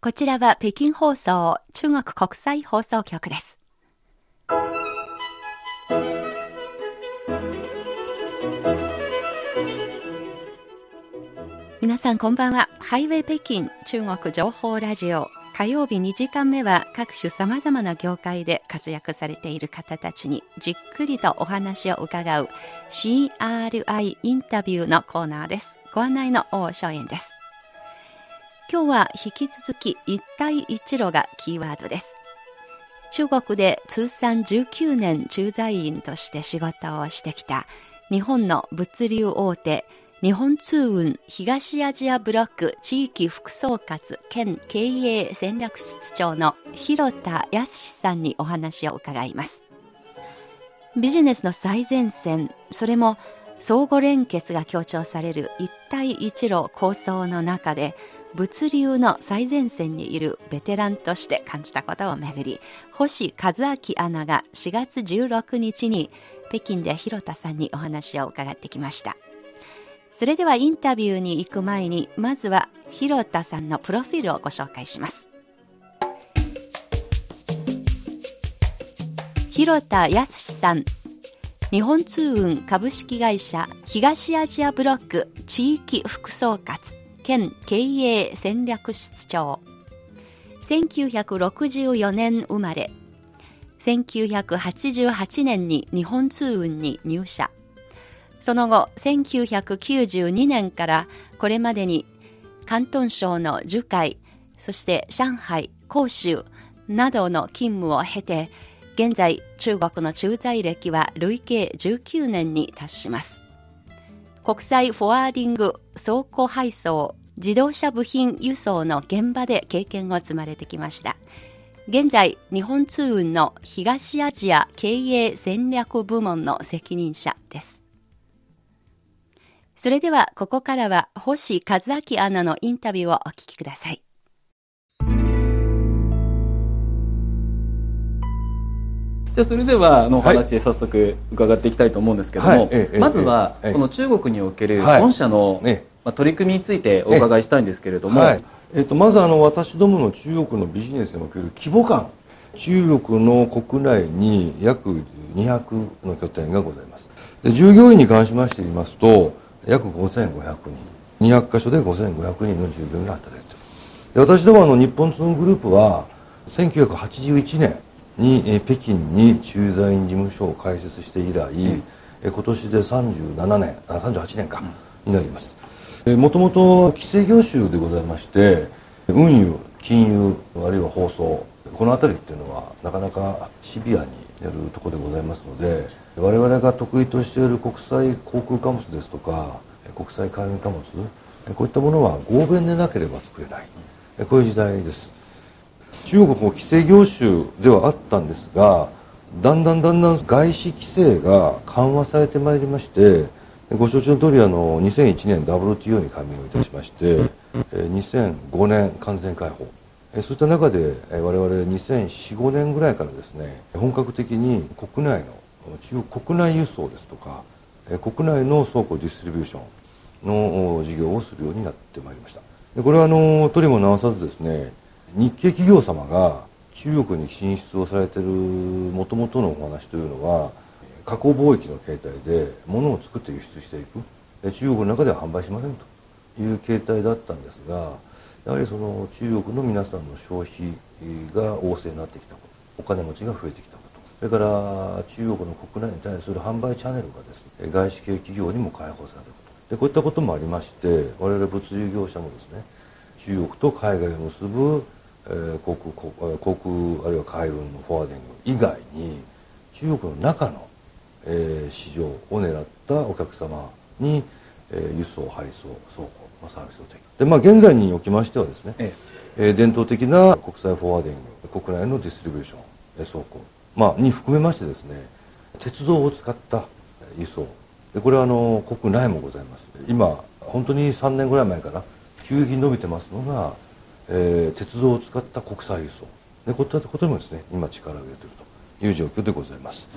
こちらは北京放送中国国際放送局です。皆さんこんばんは。ハイウェイ北京中国情報ラジオ火曜日2時間目は各種様々な業界で活躍されている方たちにじっくりとお話を伺う CRI インタビューのコーナーです。ご案内の大正円です。今日は引き続き一帯一路がキーワードです。中国で通算19年駐在員として仕事をしてきた日本の物流大手日本通運東アジアブロック地域副総括兼経営戦略室長の広田康さんにお話を伺います。ビジネスの最前線、それも相互連結が強調される一帯一路構想の中で物流の最前線にいるベテランとして感じたことをめぐり星和明アナが4月16日に北京で広田さんにお話を伺ってきました。それではインタビューに行く前に、まずは広田さんのプロフィールをご紹介します。広田康さん、日本通運株式会社東アジアブロック地域副総括兼経営戦略室長。1964年生まれ、1988年に日本通運に入社。その後、1992年からこれまでに広東省の樹海、そして上海、広州などの勤務を経て、現在中国の駐在歴は累計19年に達します。国際フォワーディング、倉庫配送、自動車部品輸送の現場で経験を積まれてきました。現在、日本通運の東アジア経営戦略部門の責任者です。それではここからは星和明アナのインタビューをお聞きください。じゃあそれではあのお話で早速伺っていきたいと思うんですけども、はい、まずはこの中国における本社の、まあ、取り組みについてお伺いしたいんですけれども、はい、えっと、まずあの私どもの中国のビジネスにおける規模感。中国の国内に約200の拠点がございます。で従業員に関しまして言いますと約5500人。200箇所で5500人の従業員が働いている。で私どもあの日本通運グループは1981年に北京に駐在員事務所を開設して以来、うん、今年で37年あ38年か、になります。もともと規制業種でございまして運輸金融あるいは放送この辺りっていうのはなかなかシビアにやるところでございますので我々が得意としている国際航空貨物ですとか国際海運貨物こういったものは合弁でなければ作れない。こういう時代です中国も規制業種ではあったんですがだんだんだんだん外資規制が緩和されてまいりましてご承知の通りあの2001年 WTO に加盟をいたしまして2005年完全開放。そういった中で我々2004-5年ぐらいからですね本格的に国内の中国国内輸送ですとか国内の倉庫ディストリビューションの事業をするようになってまいりました。でこれはあのとりも直さずですね日系企業様が中国に進出をされてるもともとのお話というのは加工貿易の形態で物を作って輸出していく。中国の中では販売しませんと。いう形態だったんですがやはりその中国の皆さんの消費が旺盛になってきたこと。お金持ちが増えてきたこと。それから中国の国内に対する販売チャンネルがですね外資系企業にも開放されること。でこういったこともありまして我々物流業者もですね中国と海外を結ぶ、えー、航空航空あるいは海運のフォワーディング以外に中国の中の、えー、市場を狙ったお客様に、えー、輸送配送倉庫のサービスを提供。でまあ現在におきましてはですね、ええ。ー、伝統的な国際フォワーディング国内のディストリビューション、え倉庫まあ、に含めましてですね鉄道を使った輸送。でこれはあの国内もございます。今本当に3年ぐらい前から急激に伸びてますのが、えー、鉄道を使った国際輸送。でこういったことにもですね今力を入れていると。いう状況でございます。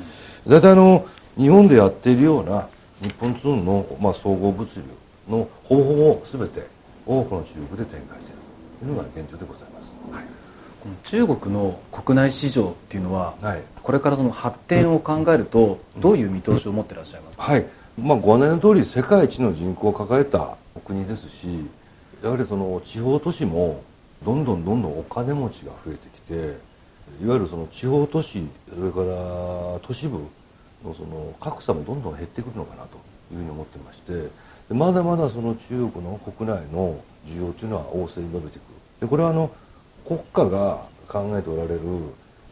大体、あの日本でやっているような日本ツーンの、まあ、総合物流のほぼほぼ全てをこの中国で展開している。いうのが現状でございます、はい、中国の国内市場っていうのは、はい、これからその発展を考えると、どういう見通しを持ってらっしゃいますか、はい。まあ、ご案内の通り世界一の人口を抱えた国ですしやはりその地方都市もどんどんどんどんお金持ちが増えてきていわゆるその地方都市それから都市部のその格差もどんどん減ってくるのかなというふうに思ってましてまだまだその中国の国内の需要というのは旺盛に伸びてくる。でこれはあの国家が考えておられる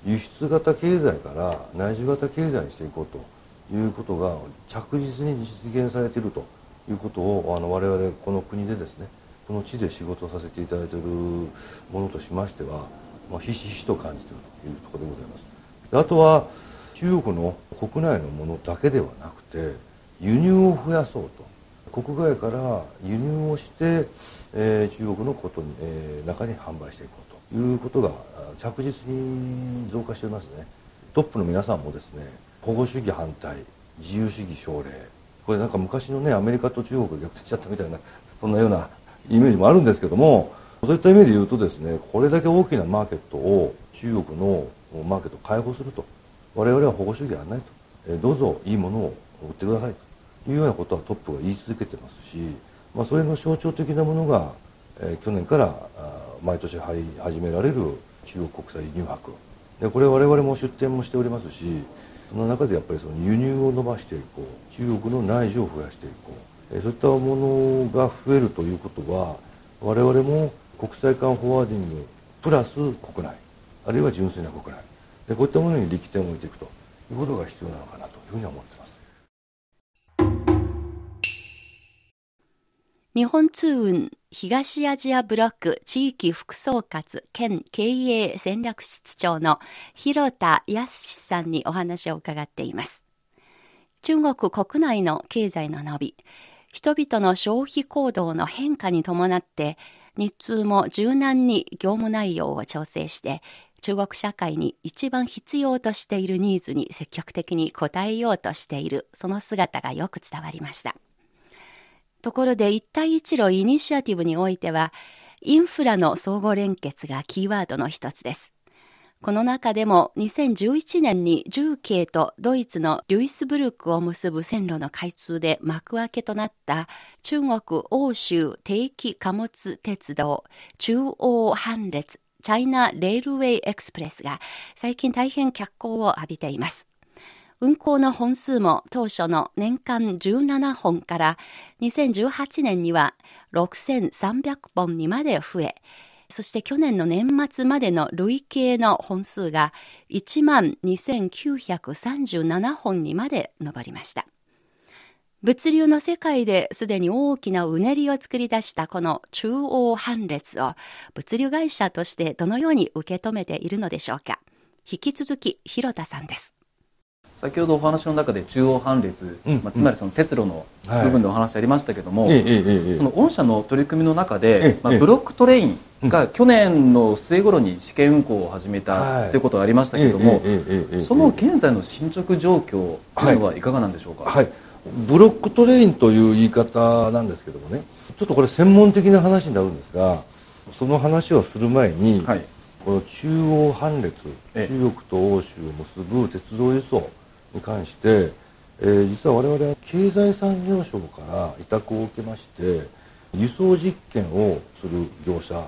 輸出型経済から内需型経済にしていこうということが着実に実現されているということをあの我々この国でですねこの地で仕事させていただいているものとしましては、まあ、ひしひしと感じているというところでございます。あとは中国の国内のものだけではなくて輸入を増やそうと。国外から輸入をして、えー、中国のことに、えー、中に販売していこうと。いうことが着実に増加していますね。トップの皆さんもですね保護主義反対自由主義奨励。これなんか昔のねアメリカと中国が逆転しちゃったみたいなそんなようなイメージもあるんですけどもそういった意味で言うとですねこれだけ大きなマーケットを中国のマーケットを開放すると我々は保護主義はないと、えどうぞいいものを売ってくださいと。いうようなことはトップが言い続けてますし、まあ、それの象徴的なものが、え去年から毎年始められる中国国際輸入博。でこれ我々も出展もしておりますしその中でやっぱりその輸入を伸ばしていこう中国の内需を増やしていこう、そういったものが増えるということは我々も国際間フォワーディングプラス国内あるいは純粋な国内でこういったものに力点を置いていくということが必要なのかなというふうに思っています日本通運東アジアブロック地域副総括兼経営戦略室長の広田康さんにお話を伺っています。中国国内の経済の伸び、人々の消費行動の変化に伴って日通も柔軟に業務内容を調整して中国社会に一番必要としているニーズに積極的に応えようとしているその姿がよく伝わりました。ところで一帯一路イニシアティブにおいてはインフラの相互連結がキーワードの一つです。この中でも2011年に重慶とドイツのリュイスブルクを結ぶ線路の開通で幕開けとなった中国欧州定期貨物鉄道中央半列チャイナ・レールウェイ・エクスプレスが最近大変脚光を浴びています。運行の本数も当初の年間17本から2018年には6300本にまで増え、そして去年の年末までの累計の本数が1万2937本にまで上りました。物流の世界ですでに大きなうねりを作り出したこの中央半列を物流会社としてどのように受け止めているのでしょうか引き続き廣田さんです先ほどお話の中で中欧班列、うん、まあ、つまりその鉄路の部分でお話ありましたけども、はい、その御社の取り組みの中で、まあ、ブロックトレインが去年の末頃に試験運行を始めたとい。うことがありましたけれども、その現在の進捗状況というのはいかがなんでしょうか、はい、ブロックトレインという言い方なんですけどもね。ちょっとこれ専門的な話になるんですがその話をする前に、はい、この中央半列中国と欧州を結ぶ鉄道輸送に関して、えー、実は我々は経済産業省から委託を受けまして輸送実験をする業者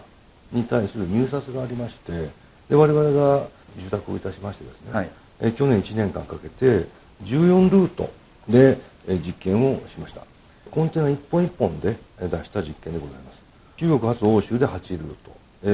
に対する入札がありましてで我々が受託をいたしましてですね、はい、えー、去年1年間かけて14ルートで実験をしました。コンテナ一本一本で試した実験でございます。中国発欧州で8ルー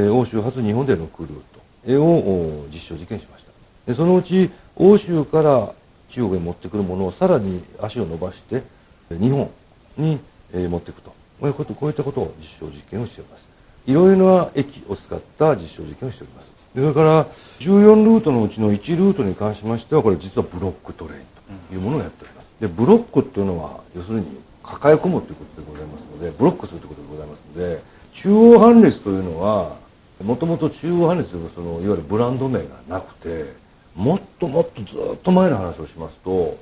ト。欧州発日本で6ルート。を実証実験しました。でそのうち欧州から中国に持ってくるものをさらに足を伸ばして日本に持っていくとこういったことを実証実験をしております。いろいろな駅を使った実証実験をしております。それから14ルートのうちの1ルートに関しましてはこれ実はブロックトレインというものをやっております。でブロックっていうのは要するに抱え込むということでございますのでブロックするということでございますので中央半列というのはもともと中央半列というそのいわゆるブランド名がなくてもっともっとずっと前の話をしますと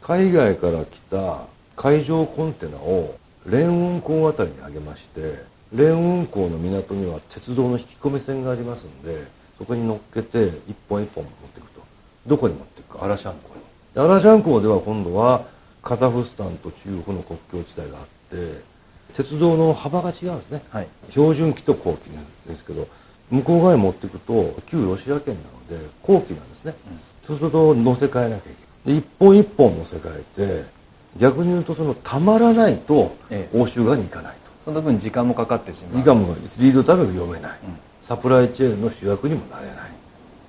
海外から来た海上コンテナを連運港あたりに上げましてレーン運航の港には鉄道の引き込み線がありますんでそこに乗っけて一本一本持っていくと。どこに持っていくか。アラシャン港に。アラシャン港では今度はカザフスタンと中国の国境地帯があって鉄道の幅が違うんですね、はい、標準機と後期ですけど向こう側に持っていくと旧ロシア圏なので後期なんですね、うん、そうすると乗せ替えなきゃいけない。で一本一本乗せ替えて逆に言うとそのたまらないと欧州側に行かないと、その分時間もかかってしまう。時間もリードタイムが読めない、うん、サプライチェーンの主役にもなれない。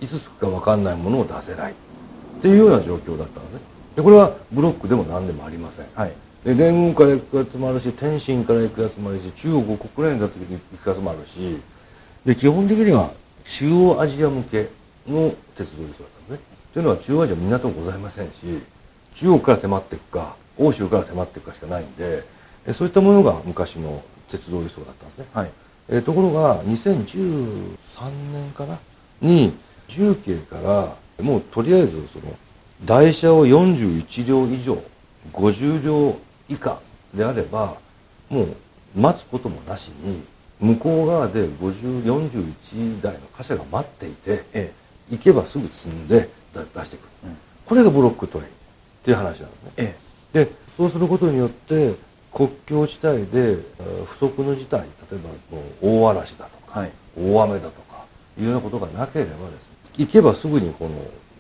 いつつくか分かんないものを出せない。っていうような状況だったんですね。でこれはブロックでも何でもありません、はい、で連軍から行くやつもあるし天津から行くやつもあるし中国国内に立つに行くやつもあるしで基本的には中央アジア向けの鉄道輸送だったんですね。というのは中央アジア港ございませんし中国から迫っていくか欧州から迫っていくかしかないんでそういったものが昔の鉄道輸送だったんですね、はい、えー、ところが2013年かな？に重慶からもうとりあえずその台車を41両以上50両以下であればもう待つこともなしに向こう側で5041台の貨車が待っていて、ええ、行けばすぐ積んで出してくる、うん、これがブロックトレインっていう話なんですね、ええ、でそうすることによって国境地帯で不測の事態例えば大嵐だとか、はい、大雨だとかいうようなことがなければですね行けばすぐにこの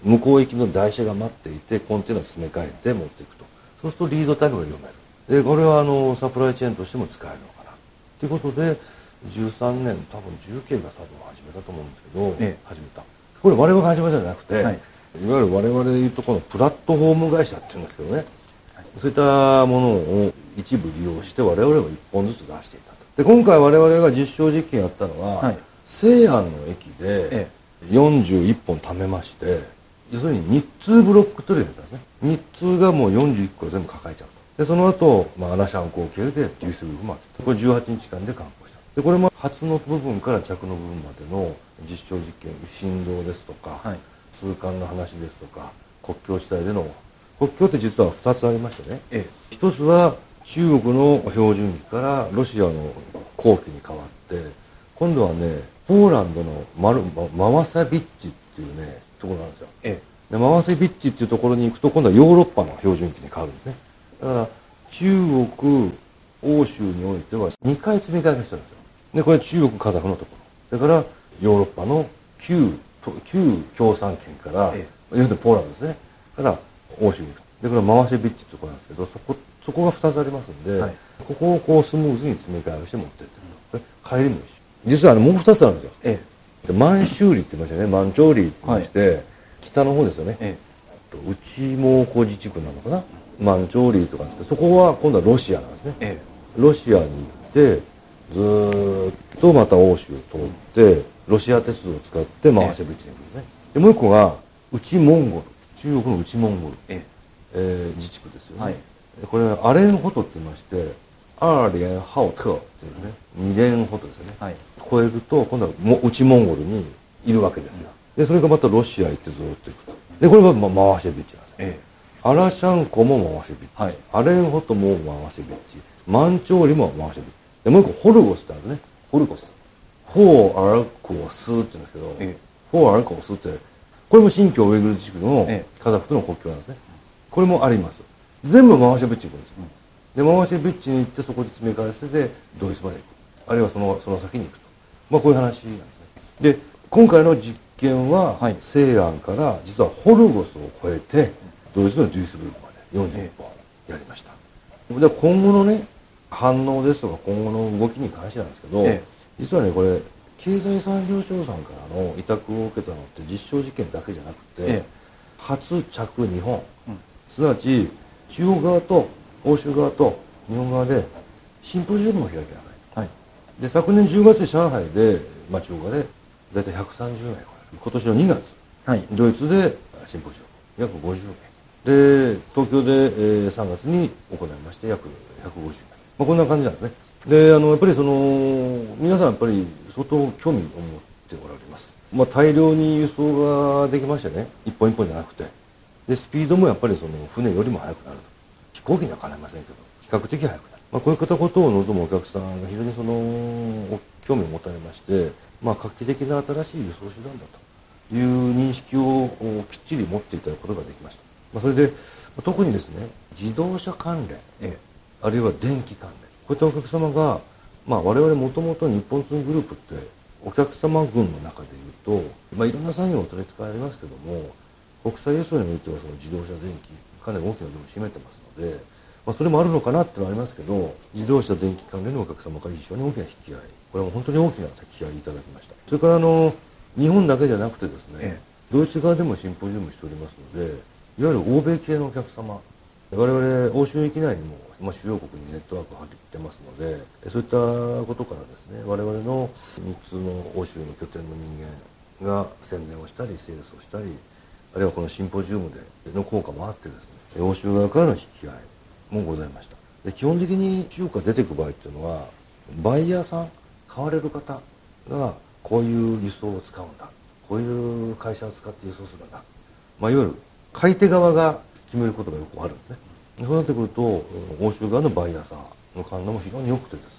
向こう行きの台車が待っていてコンテナ詰め替えて持っていくと。そうするとリードタイムが読める。でこれはあのサプライチェーンとしても使えるのかな。ということで13年多分重慶が多分始めたと思うんですけど、ええ、始めた。これ我々が始めたんじゃなくて、はい、いわゆる我々でいうとこのプラットフォーム会社っていうんですけどね、はい、そういったものを一部利用して我々は1本ずつ出していたと。で今回我々が実証実験やったのは、はい、西安の駅で41本貯めまして、要するに日通ブロックトレイだったんですね。日通がもう41個全部抱えちゃうと。でその後、まあ、アナシャン航系でデュースブルフマってこれ18日間で完でこれも発の部分から着の部分までの実証実験振動ですとか、はい、通関の話ですとか国境地帯での国境って実は2つありましてね、ええ、1つは中国の標準機からロシアの後期に変わって今度はねポーランドのマルママサビッチっていうねところなんですよ、ええ、でママサビッチっていうところに行くと今度はヨーロッパの標準機に変わるんですね。だから中国欧州においては2回積み替えが必要なんですよでこれ中国カザフのとこ。ろだからヨーロッパの旧旧共産圏から、ええ、要するにポーランドですね。から欧州に行く。でこれママシェビッチってところなんですけどそこそこが2つありますんで、はい、ここをこうスムーズに詰め替えをして持ってって。るこれ帰りも一緒。実はあのもう2つあるんですよ、ええ、満州里って言いましたね。満潮里って言いまして、はい、北の方ですよね、ええ、内蒙古自治区なのかな。満潮里とかってそこは今度はロシアなんですね、ええ、ロシアに行ってずっとまた欧州を通ってロシア鉄道を使って回せぶちに行くんですね。でもう一個が内モンゴル中国の内モンゴル、ええ。ー、自治区ですよね、はい、これアレンホトって言いましてアーレンハオトっていうね二連ホトですよね、はい、超えると今度はも内モンゴルにいるわけですよ、でそれがまたロシア行ってずっと行くと。でこれは、まあ、回しビッチなんですよ、ええ、アラシャンコも回しビッチ、はい、アレンホトも回しビッチマンチョーリも回しビッチでもう一個ホルゴスってあるね。ホルゴス。フォーアルコスって言うんですけど、ええ、フォーアルコスってこれも新疆ウイグル地区のカザフとの国境なんですね、これもあります。全部回しビッチに行くんです。よ、で回しビッチに行ってそこで詰め替えせてドイツまで行く。あるいはそのその先に行くと。まあこういう話なんですね。で今回の実験は、はい、西安から実はホルゴスを超えてドイツのデュースブルクまで41本やりました、で今後のね反応ですとか今後の動きに関してなんですけど、ええ、実はねこれ経済産業省さんからの委託を受けたのって実証実験だけじゃなくて、ええ、初着日本、うん、すなわち中国側と欧州側と日本側でシンポジウムを開きなさい、はい、で昨年10月上海で、まあ、中国側で大体130名今年の2月、はい、ドイツでシンポジウム。約50名。で東京で、えー、3月に行いまして約150名まあ、こんな感じなんですね。であのやっぱりその皆さんやっぱり相当興味を持っておられます、まあ、大量に輸送ができましてね一本一本じゃなくて。でスピードもやっぱりその船よりも速くなると。飛行機にはかないませんけど比較的速くなる。まあ、こういったことを望むお客さんが非常にその興味を持たれまして、まあ、画期的な新しい輸送手段だと。いう認識をきっちり持っていただくことができました、まあ、それで特にですね自動車関連、ええ、あるいは電気関連。こういったお客様が、まあ、我々もともと日本ツーグループってお客様群の中でいうと、まあ、いろんな産業を取り扱いありますけども国際輸送においてはその自動車電気かなり大きな部分を占めてますのでまあ、それもあるのかなってのはありますけど自動車電気関連のお客様から非常に大きな引き合い。これは本当に大きな引き合いいただきました。それからあの日本だけじゃなくてですね、ええ、ドイツ側でもシンポジウムしておりますのでいわゆる欧米系のお客様我々欧州域内にも、まあ、主要国にネットワークを張ってますのでそういったことからですね我々の3つの欧州の拠点の人間が宣伝をしたりセールスをしたりあるいはこのシンポジウムでの効果もあってですね欧州側からの引き合いもございました。で基本的に中華出てく場合っていうのはバイヤーさん買われる方がこういう輸送を使うんだこういう会社を使って輸送するんだ、まあ、いわゆる買い手側が決めることがよくあるんですね。そうなってくると欧州側のバイヤーさんの勘断も非常に良くてですね、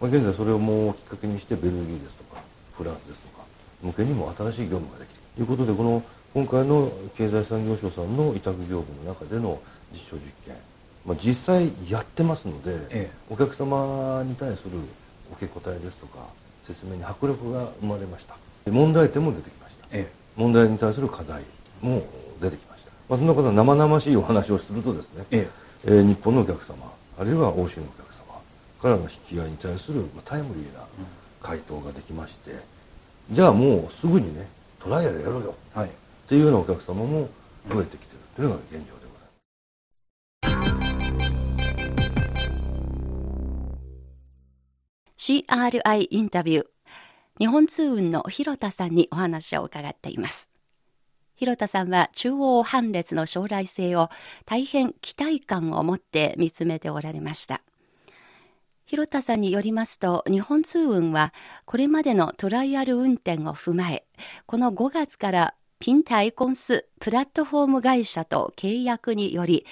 まあ、現在それをもうきっかけにしてベルギーですとかフランスですとか向けにも新しい業務ができる。ということでこの今回の経済産業省さんの委託業務の中での実証実験。まあ、実際やってますので、ええ、お客様に対する受け答えですとか説明に迫力が生まれました。問題点も出てきました、え、問題に対する課題も出てきました、まあ、そんなことは生々しいお話をするとですね、ええ。日本のお客様あるいは欧州のお客様からの引き合いに対するタイムリーな回答ができまして、じゃあもうすぐにねトライアルやろうよ、はい、っていうようなお客様も増えてきてる。というのが現状 CRI インタビュー。日本通運の広田さんにお話を伺っています広田さんは中央半列の将来性を大変期待感を持って見つめておられました広田さんによりますと日本通運はこれまでのトライアル運転を踏まえこの5月からピンタイコンスプラットフォーム会社と契約により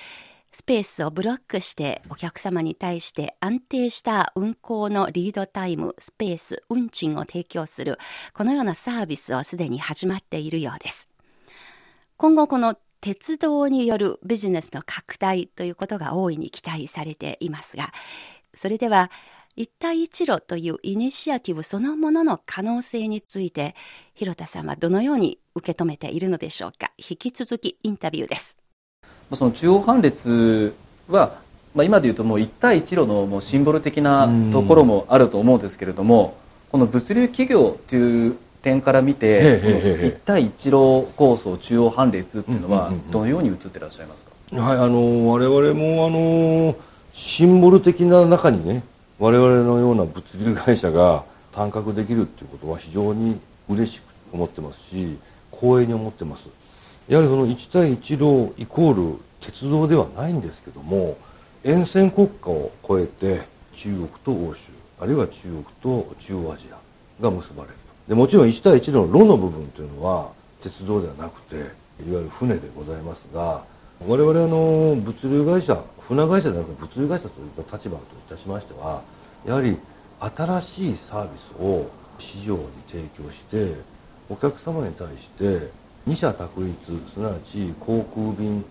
スペースをブロックしてお客様に対して安定した運行のリードタイム、スペース、運賃を提供する、このようなサービスはすでに始まっているようです。今後この鉄道によるビジネスの拡大ということが大いに期待されていますが、それでは一帯一路というイニシアティブそのものの可能性について、広田さんはどのように受け止めているのでしょうか。引き続きインタビューです。その中央班列は、まあ、今でいうともう一帯一路のもうシンボル的なところもあると思うんですけれどもこの物流企業という点から見て一帯一路構想中央班列っていうのはどのように映ってらっしゃいますか、はいあの我々もあのシンボル的な中にね我々のような物流会社が単価できるっていうことは非常に嬉しく思ってますし光栄に思ってます。やはりその1対1路イコール鉄道ではないんですけども沿線国家を越えて中国と欧州あるいは中国と中央アジアが結ばれるでもちろん1対1の路の部分というのは鉄道ではなくていわゆる船でございますが我々の物流会社船会社ではなくて物流会社といった立場といたしましてはやはり新しいサービスを市場に提供してお客様に対して二者択一すなわち航空便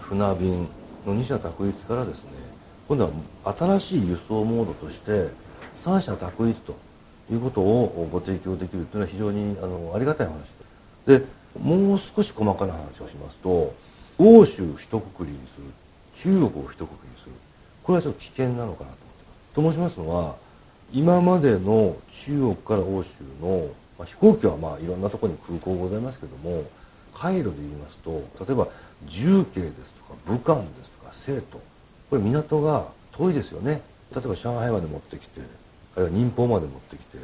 船便の二者択一からですね今度は新しい輸送モードとして三者択一ということをご提供できるというのは非常にあのありがたい話でもう少し細かな話をしますと欧州一括りにする中国を一括りにする。これはちょっと危険なのかなと思ってます。と申しますのは今までの中国から欧州のまあ、飛行機はまあいろんなところに空港ございますけども回路で言いますと例えば重慶ですとか武漢ですとか成都。これ港が遠いですよね。例えば上海まで持ってきてあるいは寧波まで持ってきて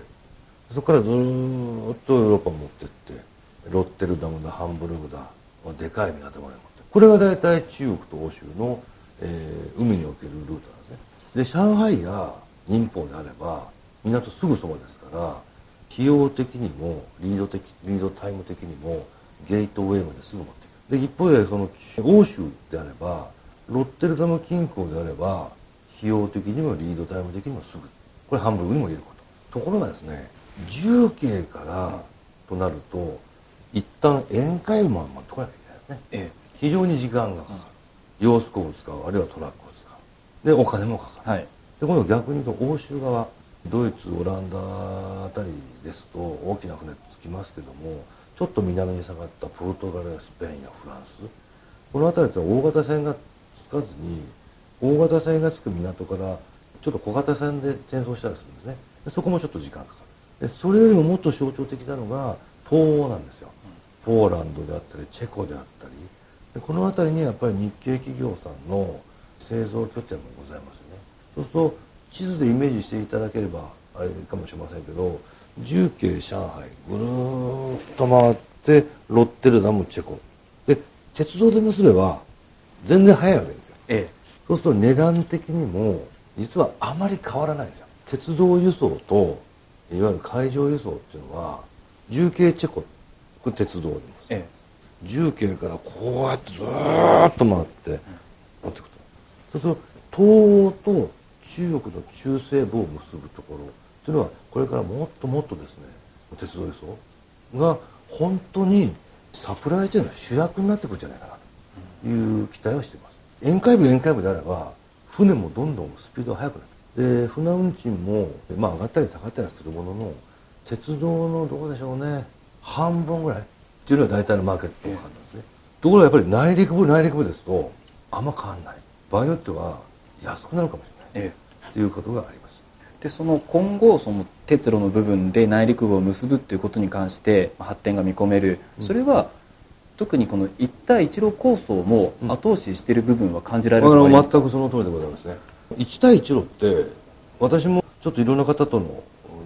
そこからずっとヨーロッパ持ってってロッテルダムだハンブルグだでかい港まで持ってこれが大体中国と欧州の、えー、海におけるルートなんですね。で上海や寧波であれば港すぐそばですから費用的にもリード的リードタイム的にもゲートウェイまですぐ持っていく。で一方でその欧州であればロッテルダム近郊であれば費用的にもリードタイム的にもすぐ。これハンブルグにも言えること。ところがですね重慶からとなると一旦宴会部まで取らなきゃいけないですね、ええ、非常に時間がかかる、様子工を使うあるいはトラックを使う。でお金もかかる、はい、で今度逆に言うと欧州側ドイツオランダあたりですと大きな船つきますけどもちょっと南に下がったポルトガルやスペインやフランス。この辺りって大型船がつかずに大型船がつく港からちょっと小型船で戦争したりするんですね。でそこもちょっと時間かかる。でそれよりももっと象徴的なのが東欧なんですよ。ポーランドであったりチェコであったり。でこの辺りにやっぱり日系企業さんの製造拠点もございますよね。そうすると地図でイメージしていただければあれかもしれませんけど重慶上海ぐるーっと回ってロッテルダムチェコ。で鉄道で結べば全然早いわけですよ、ええ、そうすると値段的にも実はあまり変わらないんですよ。鉄道輸送といわゆる海上輸送っていうのは重慶チェコこれ鉄道でます、ええ、重慶からこうやってずーっと回って持っていくとそうすると東欧と中国の中西部を結ぶところというのはこれからもっともっとですね鉄道輸送が本当にサプライチェーンの主役になってくるんじゃないかなという期待をしています。宴会部宴会部であれば船もどんどんスピードが速くなるで船運賃も、まあ、上がったり下がったりするものの鉄道のどうでしょうね半分ぐらいっていうのが大体のマーケット感なんですね。ところがやっぱり内陸部内陸部ですとあんま変わんない。場合によっては安くなるかもしれない、ええ、っていうことがあります。でその今後その鉄路の部分で内陸部を結ぶっていうことに関して発展が見込める。それは、特にこの一帯一路構想も後押ししている部分は感じられるうん、全くその通りでございますね。一帯一路って私もちょっといろんな方との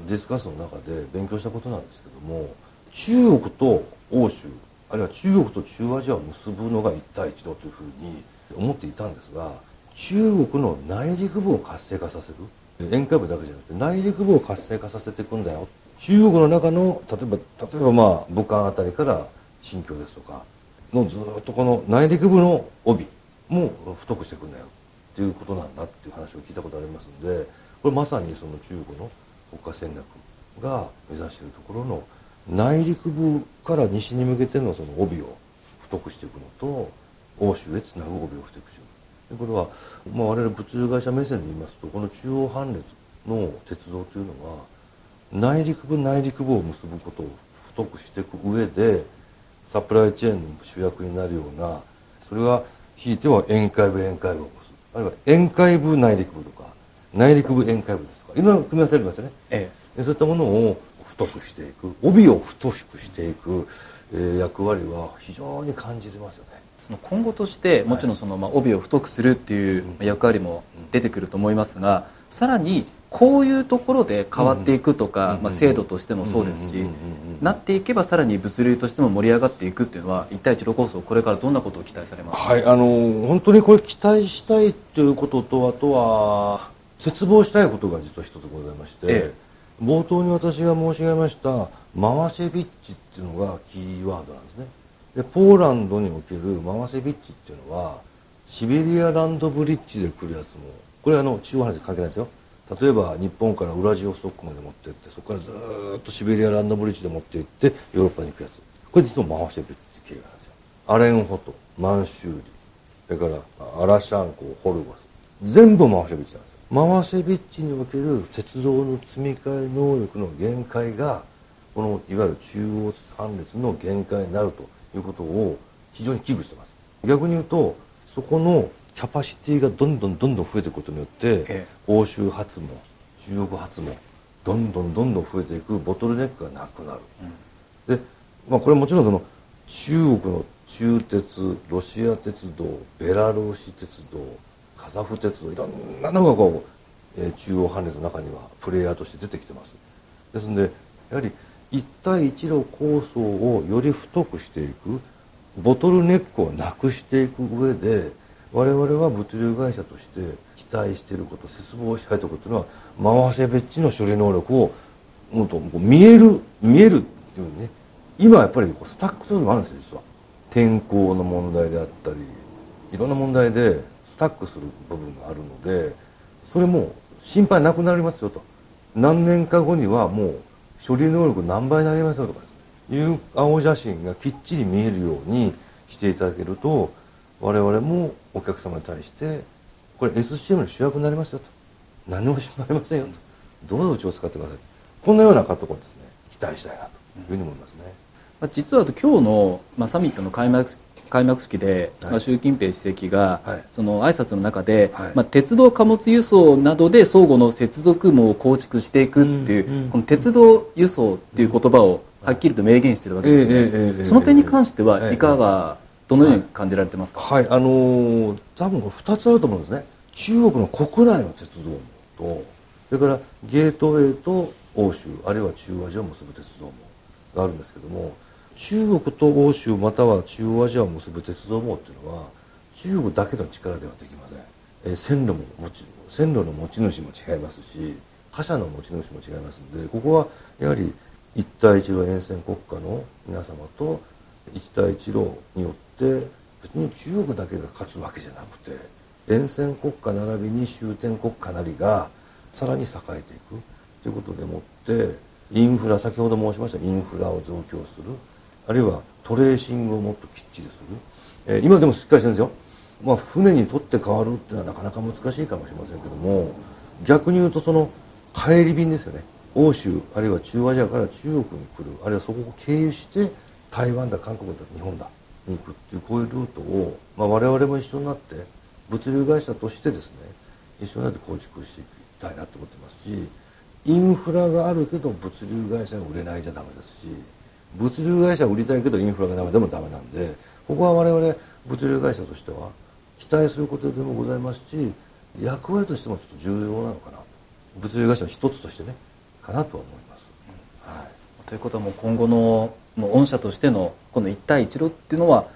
ディスカッションの中で勉強したことなんですけども中国と欧州あるいは中国と中アジアを結ぶのが一帯一路というふうに思っていたんですが中国の内陸部を活性化させる。沿海部だけじゃなくて内陸部を活性化させていくんだよ。中国の中の例えば例えばまあ武漢あたりから新疆ですとかのずっとこの内陸部の帯も太くしてくんだよ。っていうことなんだっていう話を聞いたことありますんでこれまさにその中国の国家戦略が目指しているところの内陸部から西に向けてのその帯を太くしていくのと欧州へつなぐ帯を太くしていく。これは、まあ、我々物流会社目線で言いますとこの中央半列の鉄道というのは内陸部内陸部を結ぶことを太くしていく上でサプライチェーンの主役になるようなそれはひいては宴会部宴会部を起こす。あるいは宴会部内陸部とか内陸部宴会部ですとかいろんな組み合わせありますよね、ええ、そういったものを太くしていく帯を太くしていく、えー、役割は非常に感じてますよね。その今後としてもちろんその、まあ、帯を太くするっていう役割も出てくると思いますが、さらにこういうところで変わっていくとか、まあ、制度としてもそうですしなっていけばさらに物流としても盛り上がっていくっていうのは一帯一路構想これからどんなことを期待されます？か、はい、あの本当にこれ期待したいということとあとは切望したいことが実は一つございまして、ええ、冒頭に私が申し上げましたマワシェビッチっていうのがキーワードなんですね。でポーランドにおけるマワシェビッチっていうのはシベリアランドブリッジで来るやつもこれあの中央話関係ないですよ例えば日本からウラジオストックまで持ってってそこからずっとシベリアランドブリッジで持って行ってヨーロッパに行くやつ。これ実は回してる経緯なんですよ。アレンホト満州里それからアラシャンコホルゴス全部回しビッチなんですよ。回しビッチにおける鉄道の積み替え能力の限界がこのいわゆる中央半列の限界になるということを非常に危惧してます。逆に言うとそこのキャパシティがどんどんどんどん増えていくことによって、ええ、欧州発も中国発もどんどんどんどん増えていくボトルネックがなくなる、うん、で、まあ、これもちろんその中国の中鉄ロシア鉄道ベラルーシ鉄道カザフ鉄道いろんなのがこう、えー、中央半列の中にはプレイヤーとして出てきてます。ですのでやはり一帯一路構想をより太くしていくボトルネックをなくしていく上で我々は物流会社として期待していること切望したいところというのは回せべっちの処理能力をもっと見える見えるっていうね今やっぱりスタックするのもあるんですよ。実は天候の問題であったりいろんな問題でスタックする部分があるのでそれも心配なくなりますよと。何年か後にはもう処理能力何倍になりますよとかですね。いう青写真がきっちり見えるようにしていただけると我々もお客様に対してこれ SCM の主役になりますよと。何も心配ありませんよと。どうぞうちを使ってください。こんなようなところですね。期待したいなと。いうふうに思いますね、まあ、実は今日の、まあ、サミットの開幕開幕式で、はい、まあ、習近平主席が、はい、その挨拶の中で、はい、まあ、鉄道貨物輸送などで相互の接続網を構築していくっていう、うんうん、この鉄道輸送っていう言葉をはっきりと明言してるわけですね、その点に関してはいかが、どのように感じられてますか、はい、あのー、多分これ2つあると思うんですね。中国の国内の鉄道網とそれからゲートウェイと欧州あるいは中央アジアを結ぶ鉄道網があるんですけども中国と欧州または中央アジアを結ぶ鉄道網っていうのは中国だけの力ではできません、えー、線路も持ち線路の持ち主も違いますし貨車の持ち主も違いますのでここはやはり一帯一路沿線国家の皆様と一帯一路によって別に中国だけが勝つわけじゃなくて沿線国家並びに終点国家なりがさらに栄えていく。ということでもってインフラ先ほど申しましたインフラを増強する。あるいはトレーシングをもっときっちりする、えー、今でもしっかりしてるんですよ、まあ、船にとって変わるっていうのはなかなか難しいかもしれませんけども逆に言うとその帰り便ですよね。欧州あるいは中アジアから中国に来る。あるいはそこを経由して台湾だ韓国だ日本だ。に行くっていうこういうルートを、まあ、我々も一緒になって物流会社としてですね一緒になって構築していきたいなと思ってますしインフラがあるけど物流会社が売れないじゃダメですし物流会社売りたいけどインフラがダメでもダメなんでここは我々物流会社としては期待することでもございますし役割としてもちょっと重要なのかな物流会社の一つとしてねかなとは思います。はい、ということはもう今後のもう御社としてのこの一帯一路っていうのは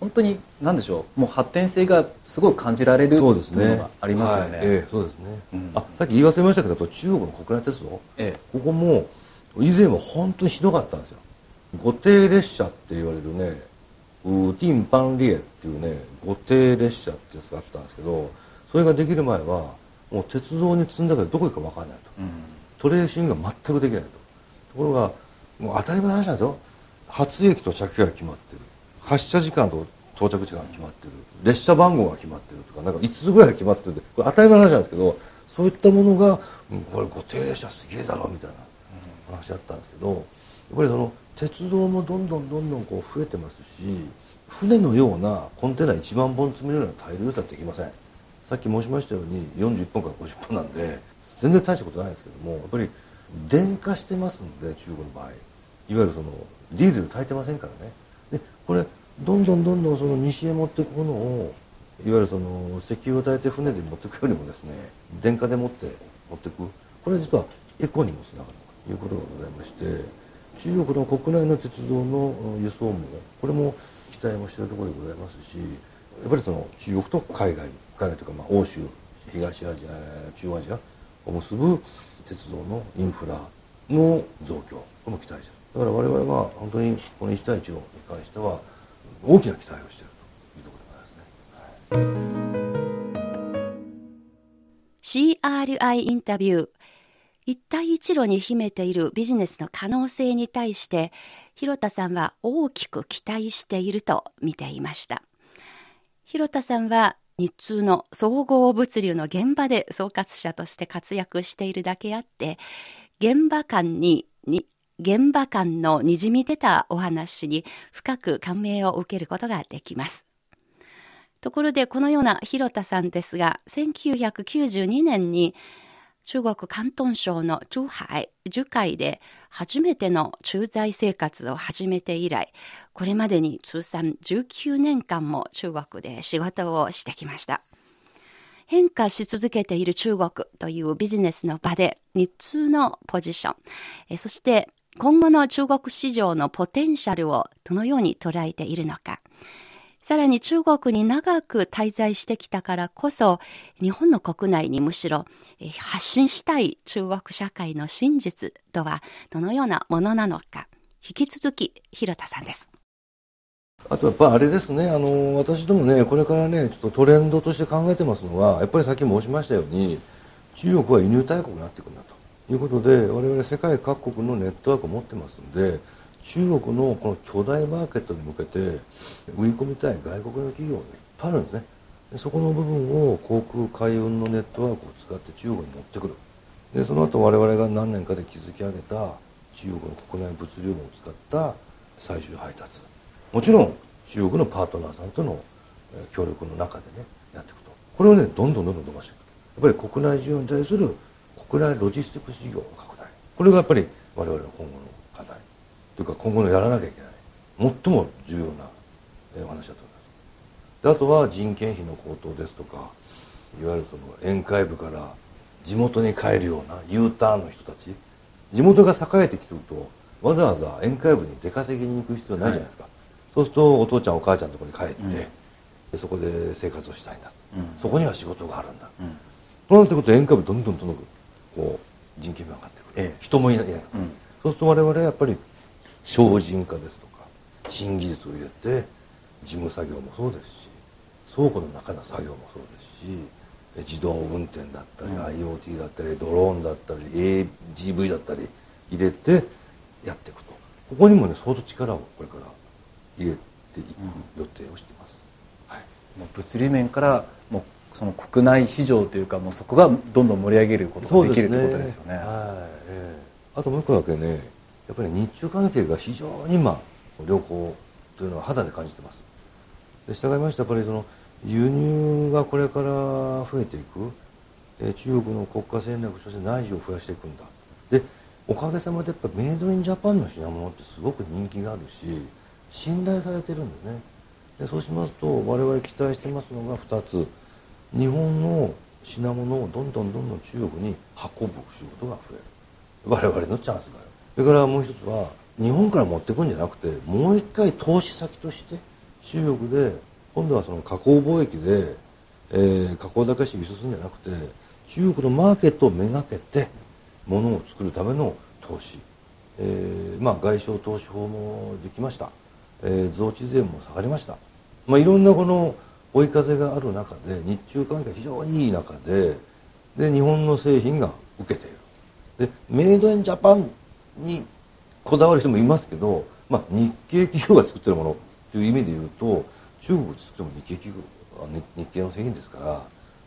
本当に何でしょうもう発展性がすごい感じられるそうですね。いうのがありますよね。はい、ええ、そうですね、うん、あさっき言い忘れましたけど中国の国内鉄道、ええ、ここも以前は本当にひどかったんですよ。固定列車って言われるねウティン・パンリエっていうね固定列車ってやつがあったんですけどそれができる前はもう鉄道に積んだけどどこ行くか分かんないと、うん、トレーシングが全くできないとところがもう当たり前の話なんですよ。初駅と着機が決まってる。発車時間と到着時間が決まってる。列車番号が決まってるとかなんか5つぐらい決まってるこれ当たり前の話なんですけどそういったものが、うん、これ固定列車すげえだろみたいな話だったんですけどやっぱりその鉄道もどんどんどんどんこう増えてますし船のようなコンテナ1万本積めるような大量輸送はできません。さっき申しましたように41本から50本なんで全然大したことないんですけどもやっぱり電化してますんで中国の場合。いわゆるそのディーゼル炊いてませんからね。でこれどんどんどんどんその西へ持っていくものをいわゆるその石油を炊いて船で持っていくよりもですね電化で持って持っていく。これ実はエコにもつながるということがございまして中国の国内の鉄道の輸送もこれも期待もしているところでございますしやっぱりその中国と海外海外というかまあ欧州東アジア中央アジアを結ぶ鉄道のインフラの増強この期待してるだから我々は本当にこの一帯一路に関しては大きな期待をしているというところでございますね、はい、CRI インタビュー一帯一路に秘めているビジネスの可能性に対して広田さんは大きく期待していると見ていました。広田さんは日通の総合物流の現場で総括者として活躍しているだけあって現場間にに現場間のにじみ出たお話に深く感銘を受けることができます。ところでこのような広田さんですが1992年に中国広東省の珠海、樹海で初めての駐在生活を始めて以来、これまでに通算19年間も中国で仕事をしてきました。変化し続けている中国というビジネスの場で日通のポジション、そして今後の中国市場のポテンシャルをどのように捉えているのか、さらに中国に長く滞在してきたからこそ、日本の国内にむしろ発信したい中国社会の真実とはどのようなものなのか、引き続き広田さんです。あとやっぱあれですねあの私どもねこれからねちょっとトレンドとして考えてますのはやっぱりさっき申しましたように中国は輸入大国になっていくんだということで我々世界各国のネットワークを持ってますんで中国のこの巨大マーケットに向けて売り込みたい外国の企業がいっぱいあるんですね。でそこの部分を航空海運のネットワークを使って中国に持ってくる。でその後我々が何年かで築き上げた中国の国内物流網を使った最終配達。もちろん中国のパートナーさんとの協力の中でねやっていくと。これをねどんどんどんどん伸ばしていく。やっぱり国内需要に対する国内ロジスティック事業の拡大。これがやっぱり我々の今後のというか今後のやらなきゃいけない。最も重要なお話だと思います。であとは人件費の高騰ですとかいわゆるその沿海部から地元に帰るような U ターンの人たち。地元が栄えてきてるとわざわざ沿海部に出稼ぎに行く必要ないじゃないですか、はい、そうするとお父ちゃんお母ちゃんのところに帰って、うん、そこで生活をしたいんだ、うん、そこには仕事があるんだ、うん、そうなってくると沿海部どんどんどんどんこう人件費が上がってくる、ええ、人もいない、うん、そうすると我々はやっぱり精進化ですとか新技術を入れて事務作業もそうですし倉庫の中の作業もそうですし自動運転だったり、うん、IoT だったりドローンだったり AGV だったり入れてやっていくと。ここにもね相当力をこれから入れていく予定をしています、うん、はい、もう物理面からもうその国内市場というかもうそこがどんどん盛り上げることができるということですよね、ね、はい、えー、あともう一個だけねやっぱり日中関係が非常に今良好というのは肌で感じてます。で従いましてやっぱりその輸入がこれから増えていく、え中国の国家戦略として内需を増やしていくんだ。でおかげさまでやっぱメイドインジャパンの品物ってすごく人気があるし信頼されてるんですね。でそうしますと我々期待してますのが2つ。日本の品物をどんどんどんどん中国に運ぶ仕事が増える。我々のチャンスだよそれからもう一つは日本から持っていくんじゃなくてもう一回投資先として中国で今度はその加工貿易で、えー、加工だけして輸出するんじゃなくて中国のマーケットをめがけて物を作るための投資、えー、まあ外商投資法もできました、えー、増値税も下がりました、まあ、いろんなこの追い風がある中で日中関係非常にいい中でで日本の製品が受けている。でメイドインジャパンにこだわる人もいますけど、まあ、日系企業が作ってるものという意味で言うと中国で作っても日系企業日系の製品ですから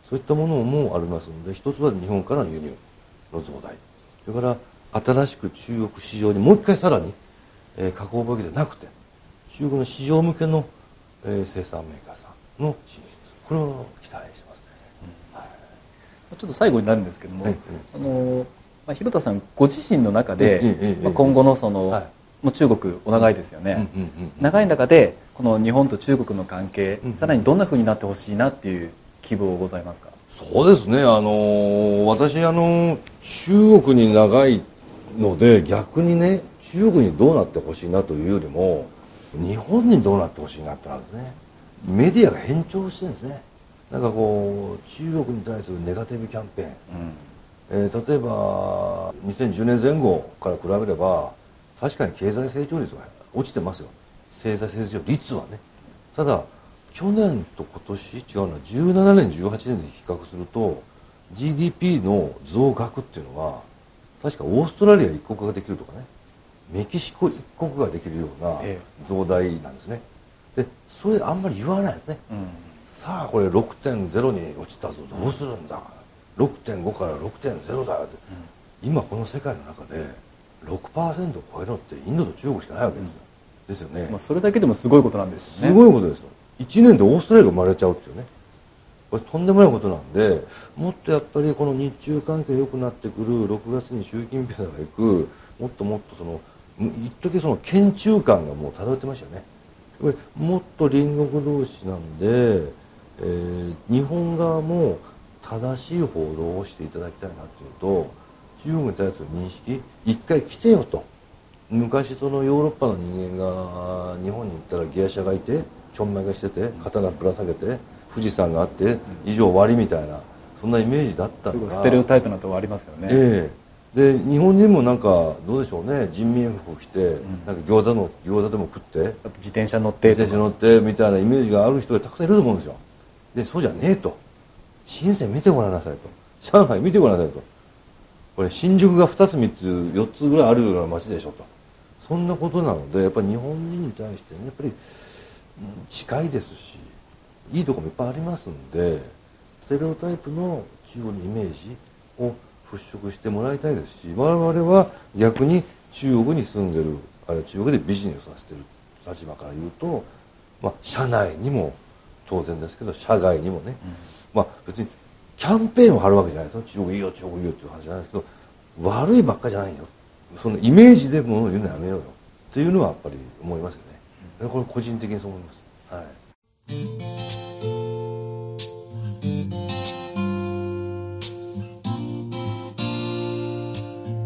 そういったものもありますので一つは日本からの輸入の増大。それから新しく中国市場にもう一回さらに、えー、加工貿易でなくて中国の市場向けの、えー、生産メーカーさんの進出。これを期待してますね、うん。はい、ちょっと最後になるんですけども、あのまあ、広田さんご自身の中で、まあ、今後のその、はい。もう中国お長いですよね、長い中でこの日本と中国の関係、さらにどんなふうになってほしいなっていう希望ございますか？そうですね。あの私あの中国に長いので逆にね中国にどうなってほしいなというよりも日本にどうなってほしいなってなんですねメディアが変調してるんですねなんかこう中国に対するネガティブキャンペーン、うん、えー、例えば2010年前後から比べれば確かに経済成長率は落ちてますよ。経済成長率はね。ただ去年と今年違うな。17年18年で比較すると GDP の増額っていうのは確かオーストラリア一国ができるとかね。メキシコ一国ができるような増大なんですね。でそれあんまり言わないですね、うん、さあこれ6.0に落ちたぞ。どうするんだ6.5から6.0だって、うん、今この世界の中で6%を超えるのってインドと中国しかないわけですよ、うん、ですよね、まあ、それだけでもすごいことなんですよね。すごいことですよ。1年でオーストラリアが生まれちゃうっていうね。これとんでもないことなんでもっとやっぱりこの日中関係良くなってくる6月に習近平が行くもっともっとその一時その県中感がもう漂ってましたよね。もっと隣国同士なんで、えー、日本側も正しい報道をしていただきたいなっていうと中国に対する認識一回来てよと。昔そのヨーロッパの人間が日本に行ったらギア車がいてちょんまげしてて刀ぶら下げて富士山があって以上終わりみたいなそんなイメージだったのがステレオタイプなとこありますよね、えで日本人もなんかどうでしょうね。人民服着て、うん、なんか餃子の餃子でも食ってあと自転車乗って自転車乗ってみたいなイメージがある人がたくさんいると思うんですよ。でそうじゃねえと深セン見てごらんなさいと。上海見てごらんなさいと。これ新宿が2つ3つ4つぐらいあるような街でしょと。そんなことなのでやっぱり日本人に対してねやっぱり近いですしいいとこもいっぱいありますんでステレオタイプの中国のイメージを払拭してもらいたいですし我々は逆に中国に住んでるあるいは中国でビジネスをさせてる立場から言うと、まあ、社内にも当然ですけど社外にもね、うん、まあ別にキャンペーンを張るわけじゃないですよ。中国いいよ中国いいよっていう話じゃないですけど悪いばっかじゃないよ。そのイメージでものを言うのやめようよ。っていうのはやっぱり思いますよね、これ個人的にそう思います。はい。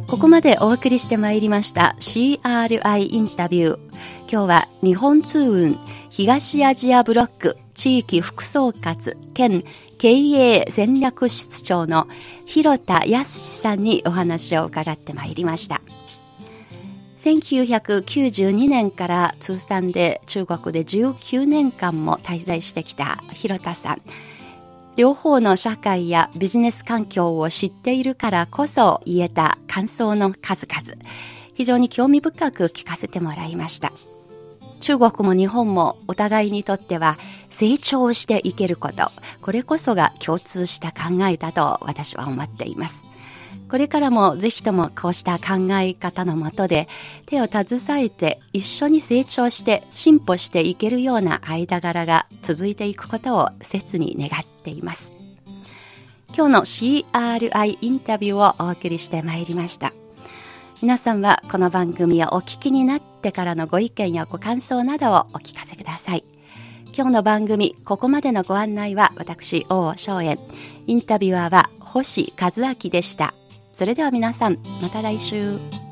ここまでお送りしてまいりました CRI インタビュー。今日は日本通運東アジアブロック地域副総括兼経営戦略室長の広田康さんにお話を伺ってまいりました。1992年から通算で中国で19年間も滞在してきた広田さん。両方の社会やビジネス環境を知っているからこそ言えた感想の数々、非常に興味深く聞かせてもらいました。中国も日本もお互いにとっては成長していけること、これこそが共通した考えだと私は思っています。これからもぜひともこうした考え方のもとで手を携えて一緒に成長して進歩していけるような間柄が続いていくことを切に願っています。今日の CRI インタビューをお送りしてまいりました。皆さんはこの番組をお聞きになってからのご意見やご感想などをお聞かせください。今日の番組、ここまでのご案内は私、大尾翔園。インタビュアーは星和明でした。それでは皆さん、また来週。